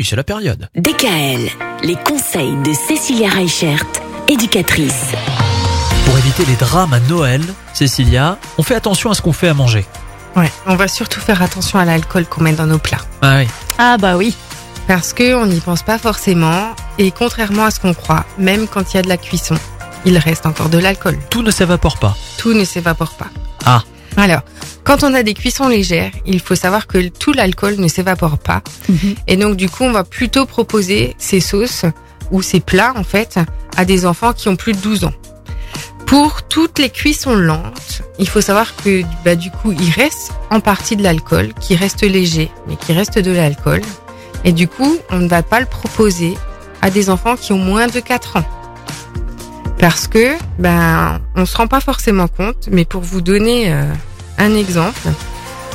Et c'est la période. DKL, les conseils de Cécilia Reichert, éducatrice. Pour éviter les drames à Noël, Cécilia, on fait attention à ce qu'on fait à manger. Ouais, on va surtout faire attention à l'alcool qu'on met dans nos plats. Ah oui. Ah bah oui. Parce que on n'y pense pas forcément, et contrairement à ce qu'on croit, même quand il y a de la cuisson, il reste encore de l'alcool. Tout ne s'évapore pas. Tout ne s'évapore pas. Ah. Alors, quand on a des cuissons légères, il faut savoir que tout l'alcool ne s'évapore pas. Et donc, du coup, on va plutôt proposer ces sauces ou ces plats, en fait, à des enfants qui ont plus de 12 ans. Pour toutes les cuissons lentes, il faut savoir que, bah, du coup, il reste en partie de l'alcool, qui reste léger, mais qui reste de l'alcool. Et du coup, on ne va pas le proposer à des enfants qui ont moins de 4 ans. Parce que, ben, on se rend pas forcément compte, mais pour vous donner euh, un exemple,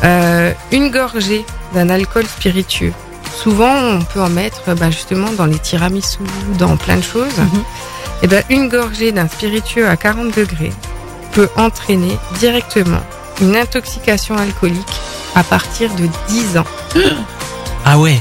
euh, une gorgée d'un alcool spiritueux, souvent on peut en mettre ben, justement dans les tiramisu, dans plein de choses. Mhm. Et ben, une gorgée d'un spiritueux à 40 degrés peut entraîner directement une intoxication alcoolique à partir de 10 ans. Ah ouais.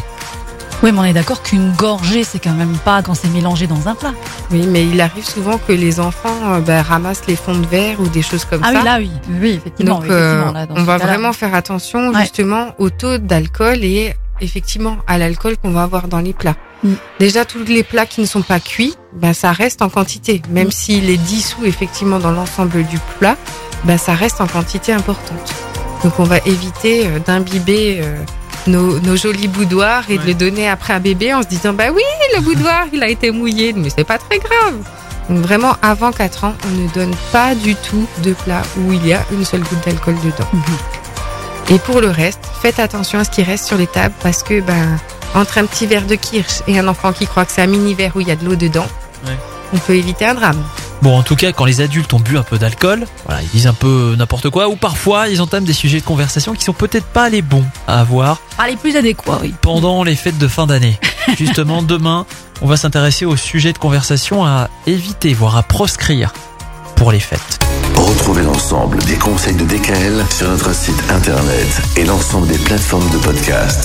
Oui, mais on est d'accord qu'une gorgée, c'est quand même pas quand c'est mélangé dans un plat. Oui, mais il arrive souvent que les enfants euh, ben, ramassent les fonds de verre ou des choses comme Ah ça. oui, là oui. Oui, effectivement. Donc, effectivement, euh, là, dans on va vraiment faire attention Ouais. justement au taux d'alcool et effectivement à l'alcool qu'on va avoir dans les plats. Mm. Déjà, tous les plats qui ne sont pas cuits, ben, ça reste en quantité. Même Mm. s'il est dissous effectivement dans l'ensemble du plat, ben, ça reste en quantité importante. Donc, on va éviter euh, d'imbiber euh, nos, nos jolis boudoirs et de le donner après à bébé en se disant, bah oui, le boudoir, il a été mouillé, mais c'est pas très grave. Donc vraiment, avant 4 ans, on ne donne pas du tout de plat où il y a une seule goutte d'alcool dedans. Mhm. Et pour le reste, faites attention à ce qui reste sur les tables parce que ben entre un petit verre de kirsch et un enfant qui croit que c'est un mini verre où il y a de l'eau dedans, Ouais. on peut éviter un drame. Bon, en tout cas, quand les adultes ont bu un peu d'alcool, voilà, ils disent un peu n'importe quoi, ou parfois ils entament des sujets de conversation qui sont peut-être pas les bons à avoir Ah, les plus adéquats, oui. pendant les fêtes de fin d'année. Justement, demain, on va s'intéresser au sujet de conversation à éviter, voire à proscrire pour les fêtes. Retrouvez l'ensemble des conseils de DKL sur notre site internet et l'ensemble des plateformes de podcast.